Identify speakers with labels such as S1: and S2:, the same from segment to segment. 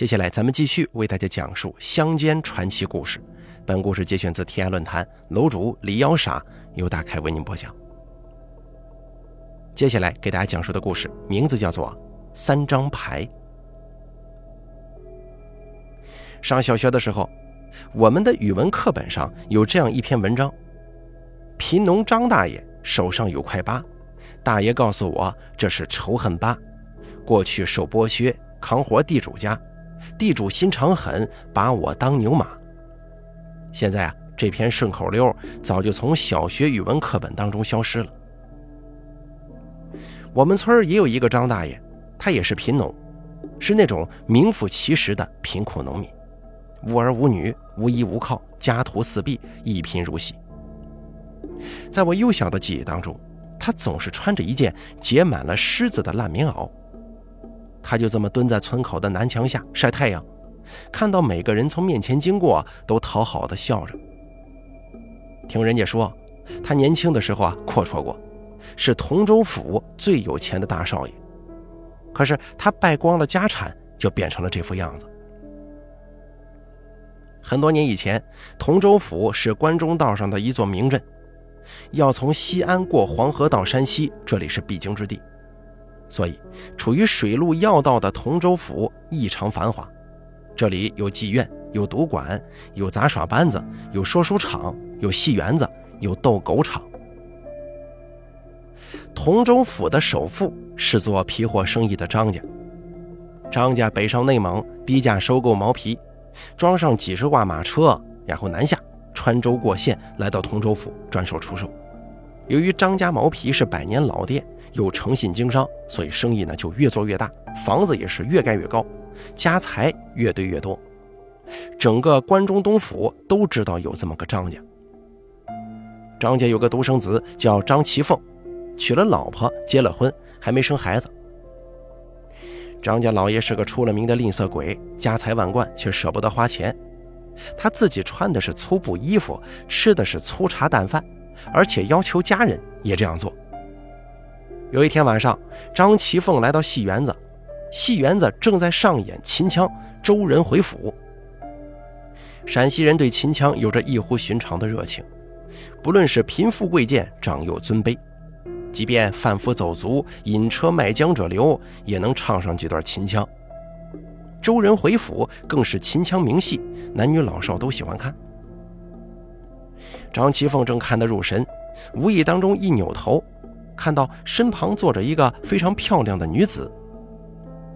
S1: 接下来，咱们继续为大家讲述乡间传奇故事。本故事节选自天涯论坛，楼主李幺傻由大凯为您播讲。接下来给大家讲述的故事名字叫做《三张牌》。上小学的时候，我们的语文课本上有这样一篇文章：贫农张大爷手上有块疤，大爷告诉我这是仇恨疤，过去受剥削，扛活地主家。地主心肠狠，把我当牛马。现在啊，这篇顺口溜早就从小学语文课本当中消失了。我们村也有一个张大爷，他也是贫农，是那种名副其实的贫苦农民，无儿无女，无依无靠，家徒四壁，一贫如洗。在我幼小的记忆当中，他总是穿着一件结满了虱子的烂棉袄。他就这么蹲在村口的南墙下晒太阳，看到每个人从面前经过，都讨好的笑着。听人家说，他年轻的时候啊，阔绰过，是同州府最有钱的大少爷。可是他败光了家产，就变成了这副样子。很多年以前，同州府是关中道上的一座名镇，要从西安过黄河到山西，这里是必经之地。所以，处于水陆要道的同州府异常繁华。这里有妓院，有赌馆，有杂耍班子，有说书场，有戏园子，有斗狗场。同州府的首富是做皮货生意的张家。张家北上内蒙，低价收购毛皮，装上几十挂马车，然后南下，穿州过县，来到同州府转手出售。由于张家毛皮是百年老店。又诚信经商，所以生意呢就越做越大，房子也是越盖越高，家财越堆越多。整个关中东府都知道有这么个张家。张家有个独生子叫张其凤，娶了老婆，结了婚，还没生孩子。张家老爷是个出了名的吝啬鬼，家财万贯却舍不得花钱。他自己穿的是粗布衣服，吃的是粗茶淡饭，而且要求家人也这样做。有一天晚上，张其凤来到戏园子，戏园子正在上演秦腔《周人回府》。陕西人对秦腔有着异乎寻常的热情，不论是贫富贵贱、长幼尊卑，即便贩夫走卒、引车卖浆者流，也能唱上几段秦腔。《周人回府》更是秦腔名戏，男女老少都喜欢看。张其凤正看得入神，无意当中一扭头。看到身旁坐着一个非常漂亮的女子，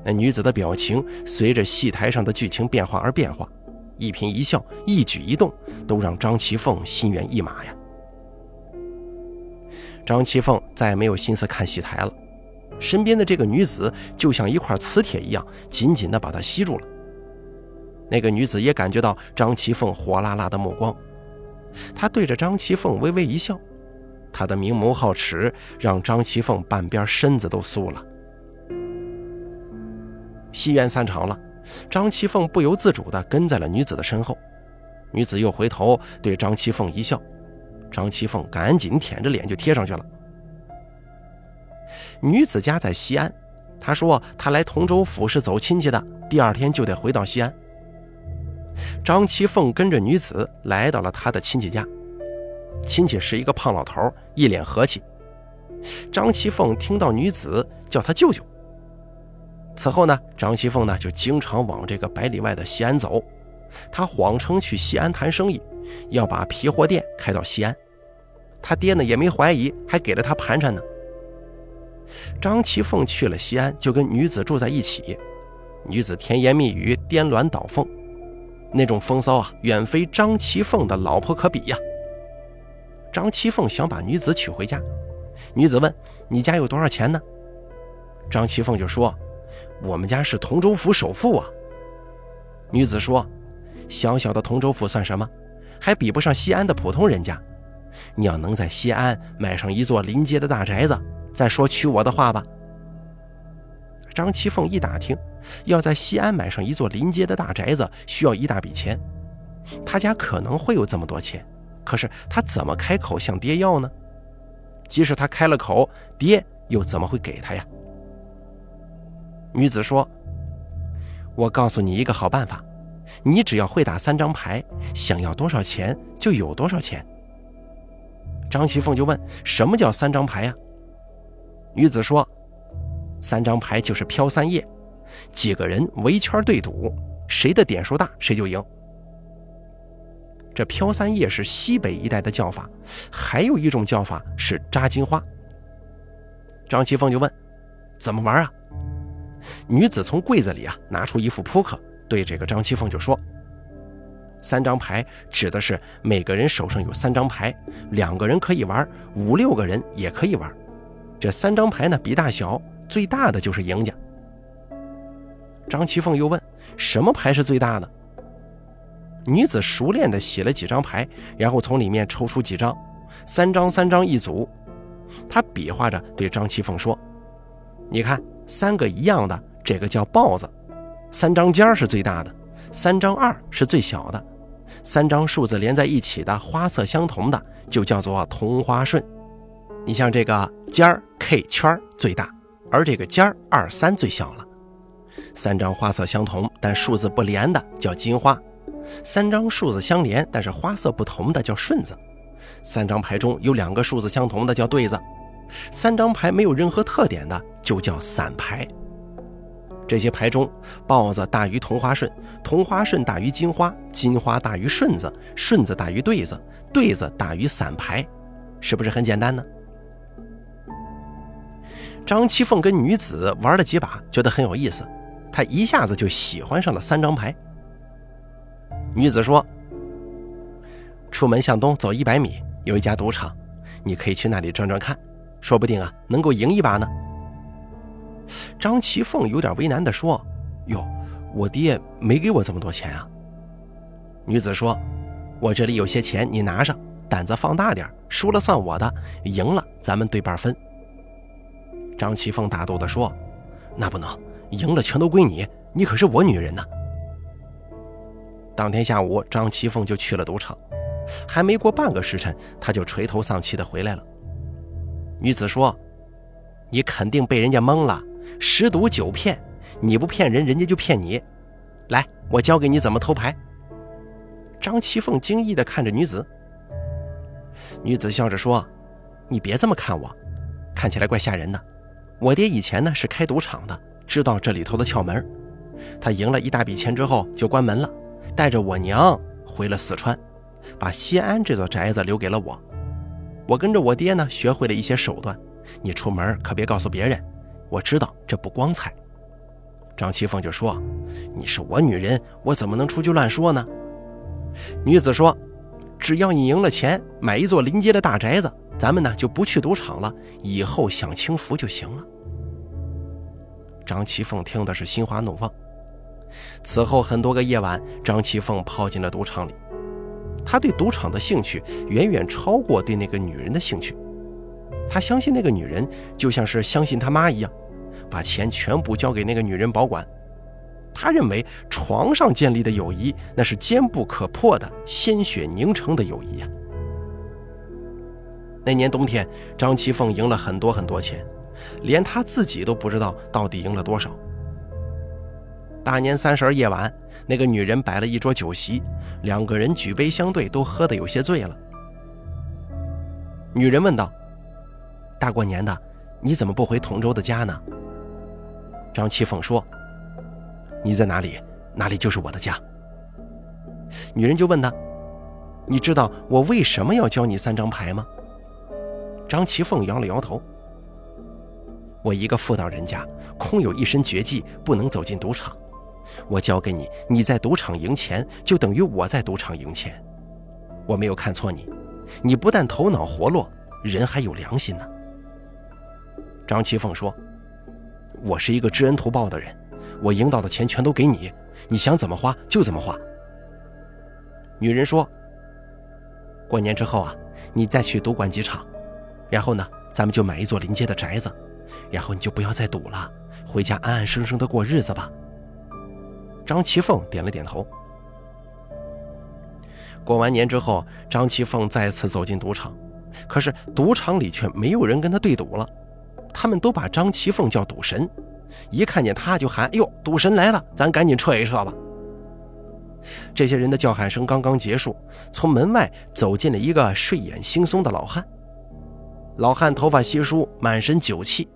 S1: 那女子的表情随着戏台上的剧情变化而变化，一颦一笑、一举一动都让张其凤心猿意马呀。张其凤再也没有心思看戏台了，身边的这个女子就像一块磁铁一样，紧紧地把她吸住了。那个女子也感觉到张其凤火辣辣的目光，她对着张其凤微微一笑。他的明眸皓齿让张其凤半边身子都酥了。戏院散场了，张其凤不由自主地跟在了女子的身后。女子又回头对张其凤一笑，张其凤赶紧舔着脸就贴上去了。女子家在西安，她说她来同州府是走亲戚的，第二天就得回到西安。张其凤跟着女子来到了她的亲戚家。亲戚是一个胖老头，一脸和气。张其凤听到女子叫他舅舅。此后呢，张其凤呢就经常往这个百里外的西安走。他谎称去西安谈生意，要把皮货店开到西安。他爹呢也没怀疑，还给了他盘缠呢。张其凤去了西安，就跟女子住在一起。女子甜言蜜语，颠鸾倒凤，那种风骚啊，远非张其凤的老婆可比呀。张七凤想把女子娶回家，女子问：“你家有多少钱呢？”张七凤就说：“我们家是同州府首富啊。”女子说：“小小的同州府算什么？还比不上西安的普通人家。你要能在西安买上一座临街的大宅子，再说娶我的话吧。”张七凤一打听，要在西安买上一座临街的大宅子，需要一大笔钱，他家可能会有这么多钱。可是他怎么开口向爹要呢？即使他开了口，爹又怎么会给他呀？女子说：“我告诉你一个好办法，你只要会打三张牌，想要多少钱就有多少钱。张其凤就问：“什么叫三张牌呀？”女子说：“三张牌就是飘三叶，几个人围圈对赌，谁的点数大谁就赢。”这飘三叶是西北一带的叫法，还有一种叫法是扎金花。张其凤就问：“怎么玩啊？”女子从柜子里啊拿出一副扑克，对这个张其凤就说：“三张牌指的是每个人手上有三张牌，两个人可以玩，五六个人也可以玩。这三张牌呢比大小，最大的就是赢家。”张其凤又问：“什么牌是最大的？”女子熟练地洗了几张牌，然后从里面抽出几张，三张三张一组。她比划着对张七凤说：“你看，三个一样的，这个叫豹子；三张尖儿是最大的，三张二是最小的；三张数字连在一起的，花色相同的，就叫做同花顺。你像这个尖儿 K 圈最大，而这个尖儿二三最小了。三张花色相同但数字不连的，叫金花。”三张数字相连，但是花色不同的叫顺子；三张牌中有两个数字相同的叫对子；三张牌没有任何特点的就叫散牌。这些牌中，豹子大于同花顺，同花顺大于金花，金花大于顺子，顺子大于对子，对子大于散牌，是不是很简单呢？张七凤跟女子玩了几把，觉得很有意思，她一下子就喜欢上了三张牌。女子说：“出门向东走一百米，有一家赌场，你可以去那里转转看，说不定啊能够赢一把呢。”张其凤有点为难地说：“哟，我爹没给我这么多钱啊。”女子说：“我这里有些钱，你拿上，胆子放大点，输了算我的，赢了咱们对半分。”张其凤大度地说：“那不能，赢了全都归你，你可是我女人呢。”当天下午，张其凤就去了赌场，还没过半个时辰，他就垂头丧气的回来了。女子说：“你肯定被人家蒙了，十赌九骗，你不骗人，人家就骗你。来，我教给你怎么偷牌。”张其凤惊异的看着女子，女子笑着说：“你别这么看我，看起来怪吓人的。我爹以前呢是开赌场的，知道这里头的窍门。他赢了一大笔钱之后就关门了。”带着我娘回了四川，把西安这座宅子留给了我。我跟着我爹呢，学会了一些手段。你出门可别告诉别人，我知道这不光彩。张七凤就说：“你是我女人，我怎么能出去乱说呢？”女子说：“只要你赢了钱，买一座临街的大宅子，咱们呢就不去赌场了，以后享清福就行了。”张七凤听的是心花怒放。此后很多个夜晚，张其凤泡进了赌场里。他对赌场的兴趣远远超过对那个女人的兴趣。他相信那个女人就像是相信他妈一样，把钱全部交给那个女人保管。他认为床上建立的友谊那是坚不可破的鲜血凝成的友谊呀。那年冬天，张其凤赢了很多很多钱，连他自己都不知道到底赢了多少。大年三十夜晚，那个女人摆了一桌酒席，两个人举杯相对，都喝得有些醉了。女人问道：“大过年的，你怎么不回同州的家呢？”张七凤说：“你在哪里，哪里就是我的家。”女人就问他：“你知道我为什么要教你三张牌吗？”张其凤摇了摇头：“我一个妇道人家，空有一身绝技，不能走进赌场。”我教给你，你在赌场赢钱，就等于我在赌场赢钱。我没有看错你，你不但头脑活络，人还有良心呢。张其凤说：“我是一个知恩图报的人，我赢到的钱全都给你，你想怎么花就怎么花。”女人说：“过年之后啊，你再去赌馆几场，然后呢，咱们就买一座临街的宅子，然后你就不要再赌了，回家安安生生的过日子吧。”张其凤点了点头。过完年之后，张其凤再次走进赌场，可是赌场里却没有人跟他对赌了。他们都把张其凤叫赌神，一看见他就喊：“哎呦，赌神来了，咱赶紧撤一撤吧！”这些人的叫喊声刚刚结束，从门外走进了一个睡眼惺忪的老汉。老汉头发稀疏，满身酒气。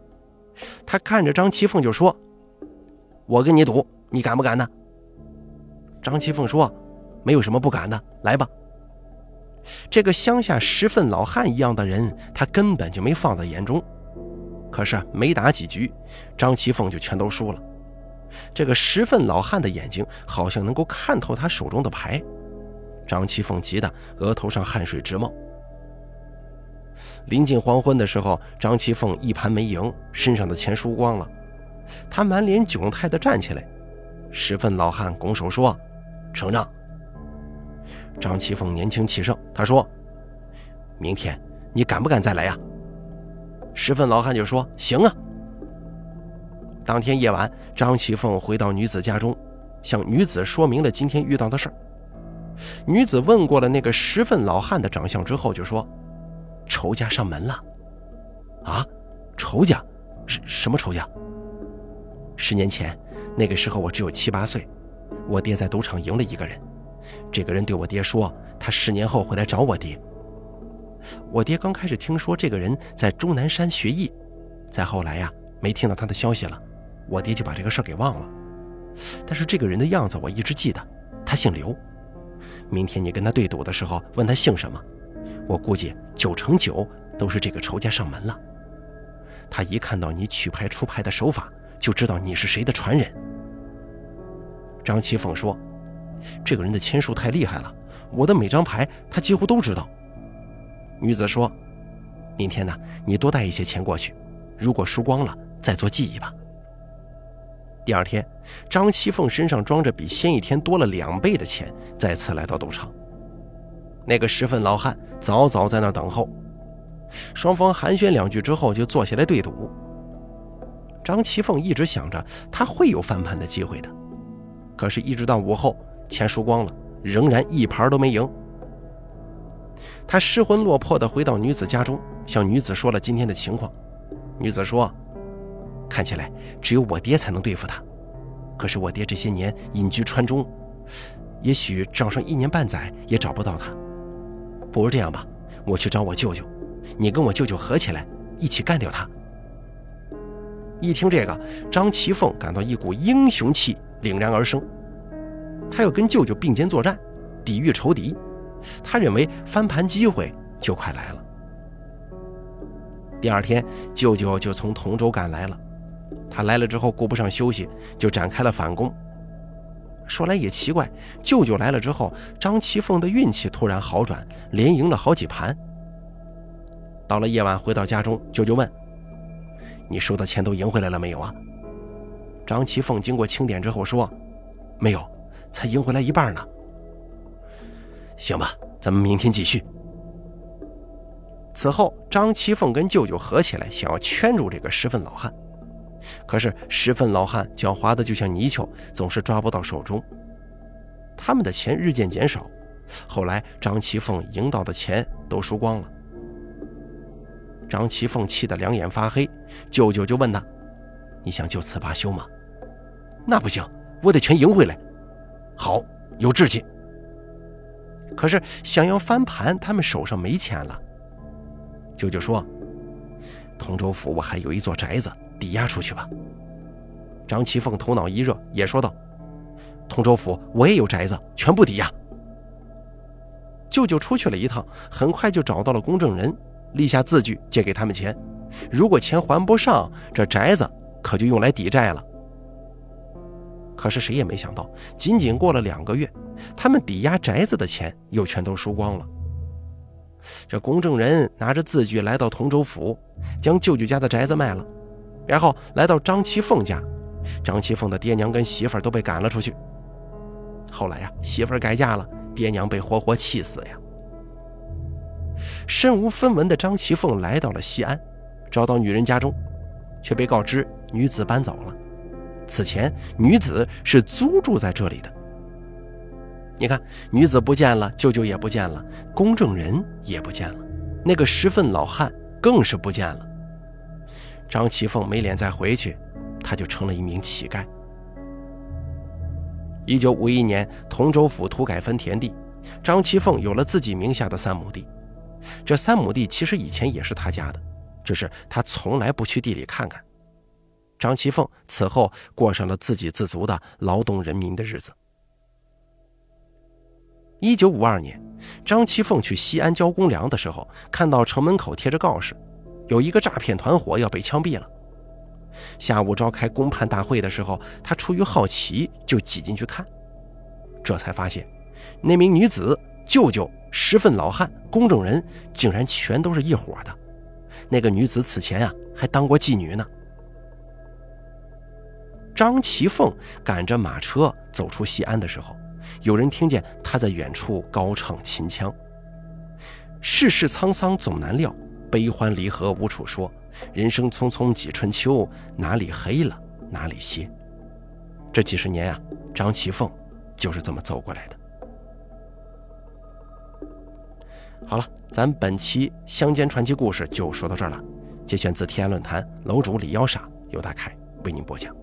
S1: 他看着张其凤就说：“我跟你赌，你敢不敢呢？”张其凤说：“没有什么不敢的，来吧。”这个乡下十分老汉一样的人，他根本就没放在眼中。可是没打几局，张其凤就全都输了。这个十分老汉的眼睛好像能够看透他手中的牌，张其凤急得额头上汗水直冒。临近黄昏的时候，张其凤一盘没赢，身上的钱输光了，他满脸窘态地站起来。十分老汉拱手说：“承让。”张其凤年轻气盛，他说：“明天你敢不敢再来呀？”十分老汉就说：“行啊。”当天夜晚，张其凤回到女子家中，向女子说明了今天遇到的事儿。女子问过了那个十分老汉的长相之后，就说：“仇家上门了。”啊，仇家？什什么仇家？十年前，那个时候我只有七八岁，我爹在赌场赢了一个人，这个人对我爹说，他十年后会来找我爹。我爹刚开始听说这个人在终南山学艺，再后来呀，没听到他的消息了。我爹就把这个事儿给忘了，但是这个人的样子我一直记得，他姓刘。明天你跟他对赌的时候，问他姓什么，我估计九成九都是这个仇家上门了。他一看到你取牌出牌的手法，就知道你是谁的传人。张七凤说：“这个人的签术太厉害了，我的每张牌他几乎都知道。”女子说：“明天呢，你多带一些钱过去，如果输光了，再做记忆吧。”第二天，张七凤身上装着比先一天多了两倍的钱，再次来到赌场。那个十分老汉早早在那儿等候，双方寒暄两句之后，就坐下来对赌。张七凤一直想着他会有翻盘的机会的，可是，一直到午后，钱输光了，仍然一盘都没赢。他失魂落魄地回到女子家中，向女子说了今天的情况。女子说。看起来只有我爹才能对付他，可是我爹这些年隐居川中，也许找上一年半载也找不到他。不如这样吧，我去找我舅舅，你跟我舅舅合起来，一起干掉他。一听这个，张其凤感到一股英雄气凛然而生，他要跟舅舅并肩作战，抵御仇敌。他认为翻盘机会就快来了。第二天，舅舅就从同州赶来了。他来了之后，顾不上休息，就展开了反攻。说来也奇怪，舅舅来了之后，张其凤的运气突然好转，连赢了好几盘。到了夜晚，回到家中，舅舅问：“你输的钱都赢回来了没有啊？”张其凤经过清点之后说：“没有，才赢回来一半呢。”行吧，咱们明天继续。此后，张其凤跟舅舅合起来，想要圈住这个十分老汉。可是十分老汉狡猾的就像泥鳅，总是抓不到手中。他们的钱日渐减少，后来张其凤赢到的钱都输光了。张其凤气得两眼发黑，舅舅就问他：“你想就此罢休吗？”“那不行，我得全赢回来。”“好，有志气。”可是想要翻盘，他们手上没钱了。舅舅说：“通州府我还有一座宅子。”抵押出去吧。张其凤头脑一热，也说道：“通州府我也有宅子，全部抵押。”舅舅出去了一趟，很快就找到了公证人，立下字据，借给他们钱。如果钱还不上，这宅子可就用来抵债了。可是谁也没想到，仅仅过了两个月，他们抵押宅子的钱又全都输光了。这公证人拿着字据来到同州府，将舅舅家的宅子卖了。然后来到张其凤家，张其凤的爹娘跟媳妇儿都被赶了出去。后来呀，媳妇儿改嫁了，爹娘被活活气死呀。身无分文的张其凤来到了西安，找到女人家中，却被告知女子搬走了。此前女子是租住在这里的。你看，女子不见了，舅舅也不见了，公证人也不见了，那个十分老汉更是不见了。张其凤没脸再回去，他就成了一名乞丐。一九五一年，同州府土改分田地，张其凤有了自己名下的三亩地。这三亩地其实以前也是他家的，只是他从来不去地里看看。张其凤此后过上了自给自足的劳动人民的日子。一九五二年，张其凤去西安交公粮的时候，看到城门口贴着告示，有一个诈骗团伙要被枪毙了。下午召开公判大会的时候，他出于好奇就挤进去看，这才发现那名女子、舅舅、十分老汉、公证人竟然全都是一伙的。那个女子此前啊还当过妓女呢。张其凤赶着马车走出西安的时候。有人听见他在远处高唱秦腔：“世事沧桑总难料，悲欢离合无处说。人生匆匆几春秋，哪里黑了哪里歇。”这几十年呀，张其凤就是这么走过来的。好了，咱本期乡间传奇故事就说到这儿了，节选自天涯论坛楼主李幺傻尤大凯为您播讲。